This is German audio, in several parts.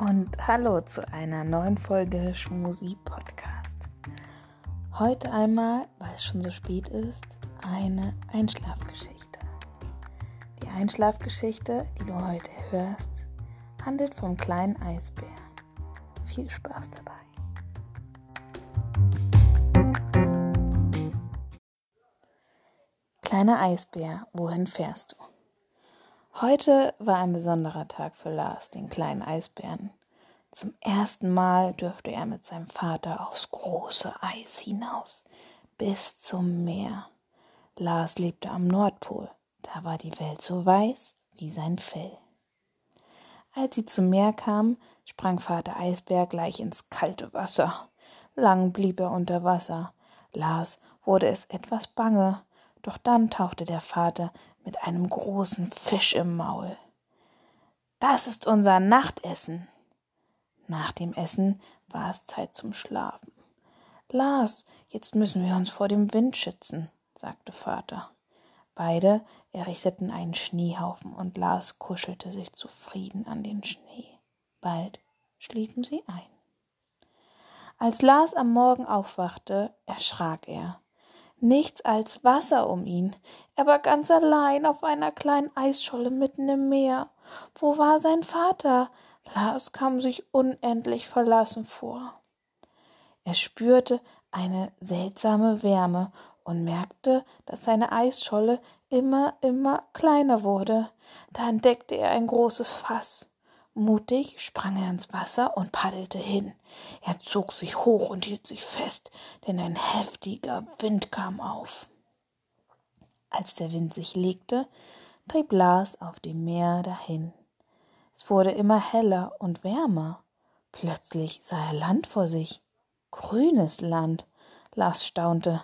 und hallo zu einer neuen Folge Schmusi Podcast. Heute einmal, weil es schon so spät ist, eine Einschlafgeschichte. Die Einschlafgeschichte, die du heute hörst, handelt vom kleinen Eisbär. Viel Spaß dabei. Kleiner Eisbär, wohin fährst du? Heute war ein besonderer Tag für Lars, den kleinen Eisbären. Zum ersten Mal durfte er mit seinem Vater aufs große Eis hinaus, bis zum Meer. Lars lebte am Nordpol, da war die Welt so weiß wie sein Fell. Als sie zum Meer kamen, sprang Vater Eisbär gleich ins kalte Wasser. Lang blieb er unter Wasser. Lars wurde es etwas bange, doch dann tauchte der Vater mit einem großen Fisch im Maul. Das ist unser Nachtessen. Nach dem Essen war es Zeit zum Schlafen. Lars, jetzt müssen wir uns vor dem Wind schützen, sagte Vater. Beide errichteten einen Schneehaufen und Lars kuschelte sich zufrieden an den Schnee. Bald schliefen sie ein. Als Lars am Morgen aufwachte, erschrak er nichts als Wasser um ihn. Er war ganz allein auf einer kleinen Eisscholle mitten im Meer. Wo war sein Vater? Lars kam sich unendlich verlassen vor. Er spürte eine seltsame Wärme und merkte, dass seine Eisscholle immer, immer kleiner wurde. Da entdeckte er ein großes Fass. Mutig sprang er ins Wasser und paddelte hin. Er zog sich hoch und hielt sich fest, denn ein heftiger Wind kam auf. Als der Wind sich legte, trieb Lars auf dem Meer dahin. Es wurde immer heller und wärmer. Plötzlich sah er Land vor sich. Grünes Land. Lars staunte.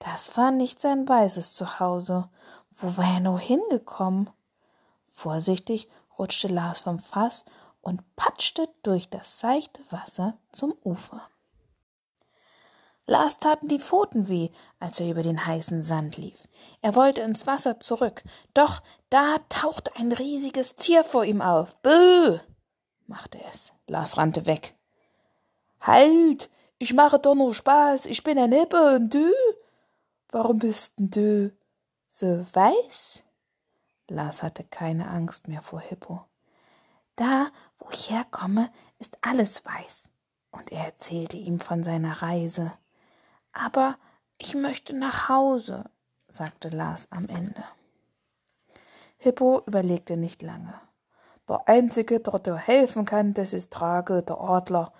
Das war nicht sein weißes Zuhause. Wo war er nur hingekommen? Vorsichtig rutschte Lars vom Fass und patschte durch das seichte Wasser zum Ufer. Lars taten die Pfoten weh, als er über den heißen Sand lief. Er wollte ins Wasser zurück, doch da tauchte ein riesiges Tier vor ihm auf. Böh! machte es. Lars rannte weg. Halt! Ich mache doch nur Spaß. Ich bin ein Hippe und du? Warum bist denn du so weiß? Lars hatte keine Angst mehr vor Hippo. Da, wo ich herkomme, ist alles weiß. Und er erzählte ihm von seiner Reise. Aber ich möchte nach Hause, sagte Lars am Ende. Hippo überlegte nicht lange. Der Einzige, der dir helfen kann, das ist Trage, der Adler.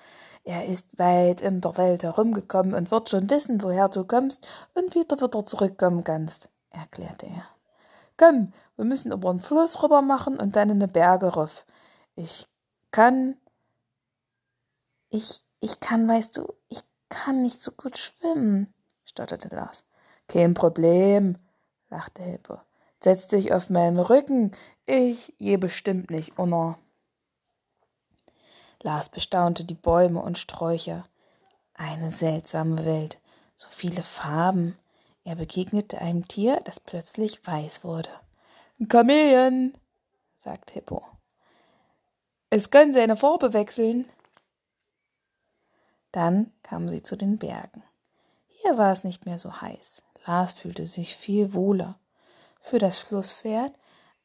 Er ist weit in der Welt herumgekommen und wird schon wissen, woher du kommst und wieder wieder zurückkommen kannst, erklärte er. Komm, wir müssen über den Fluss rüber machen und dann in die Berge rauf. Ich kann. Ich, ich kann, weißt du, ich kann nicht so gut schwimmen, stotterte Lars. Kein Problem, lachte Hilpe. Setz dich auf meinen Rücken. Ich je bestimmt nicht, Unna. Lars bestaunte die Bäume und Sträucher. Eine seltsame Welt, so viele Farben. Er begegnete einem Tier, das plötzlich weiß wurde. Ein Chamäleon, sagt Hippo. Es kann seine Farbe wechseln. Dann kamen sie zu den Bergen. Hier war es nicht mehr so heiß. Lars fühlte sich viel wohler. Für das Flusspferd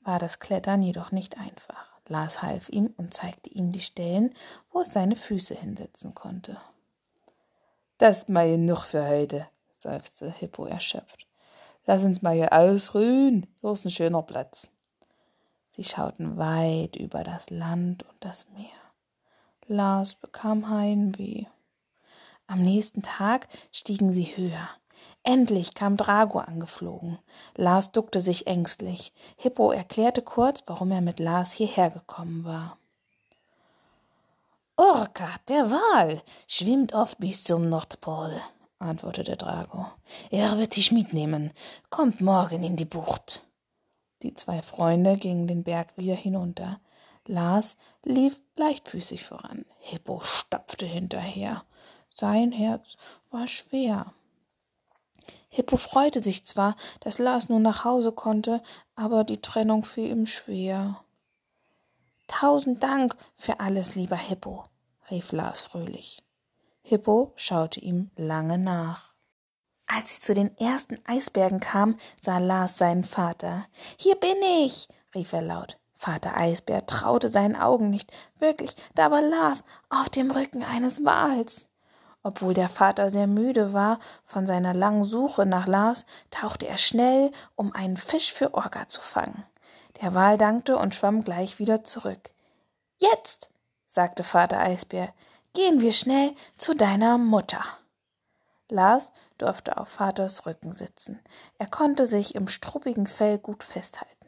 war das Klettern jedoch nicht einfach. Lars half ihm und zeigte ihm die Stellen, wo es seine Füße hinsetzen konnte. Das mal genug für heute, seufzte Hippo erschöpft. Lass uns mal hier ausruhen. Hier ist ein schöner Platz. Sie schauten weit über das Land und das Meer. Lars bekam Heimweh. Am nächsten Tag stiegen sie höher. Endlich kam Drago angeflogen. Lars duckte sich ängstlich. Hippo erklärte kurz, warum er mit Lars hierher gekommen war. Orca, der Wal, schwimmt oft bis zum Nordpol, antwortete Drago. Er wird dich mitnehmen. Kommt morgen in die Bucht. Die zwei Freunde gingen den Berg wieder hinunter. Lars lief leichtfüßig voran. Hippo stapfte hinterher. Sein Herz war schwer. Hippo freute sich zwar, dass Lars nun nach Hause konnte, aber die Trennung fiel ihm schwer. Tausend Dank für alles, lieber Hippo, rief Lars fröhlich. Hippo schaute ihm lange nach. Als sie zu den ersten Eisbergen kam, sah Lars seinen Vater. Hier bin ich, rief er laut. Vater Eisbär traute seinen Augen nicht. Wirklich, da war Lars auf dem Rücken eines Wals. Obwohl der Vater sehr müde war von seiner langen Suche nach Lars, tauchte er schnell, um einen Fisch für Orga zu fangen. Der Wal dankte und schwamm gleich wieder zurück. Jetzt, sagte Vater Eisbär, gehen wir schnell zu deiner Mutter. Lars durfte auf Vaters Rücken sitzen. Er konnte sich im struppigen Fell gut festhalten.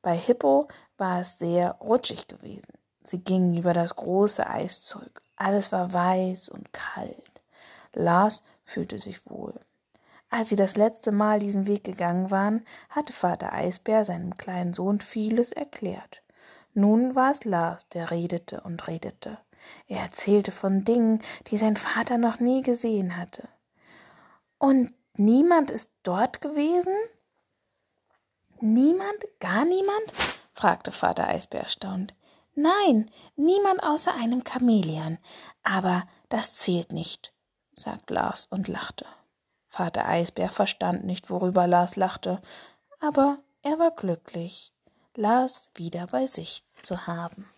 Bei Hippo war es sehr rutschig gewesen. Sie gingen über das große Eis zurück. Alles war weiß und kalt. Lars fühlte sich wohl. Als sie das letzte Mal diesen Weg gegangen waren, hatte Vater Eisbär seinem kleinen Sohn vieles erklärt. Nun war es Lars, der redete und redete. Er erzählte von Dingen, die sein Vater noch nie gesehen hatte. Und niemand ist dort gewesen? Niemand? Gar niemand? fragte Vater Eisbär erstaunt. Nein, niemand außer einem Chamäleon. Aber das zählt nicht, sagte Lars und lachte. Vater Eisbär verstand nicht, worüber Lars lachte, aber er war glücklich, Lars wieder bei sich zu haben.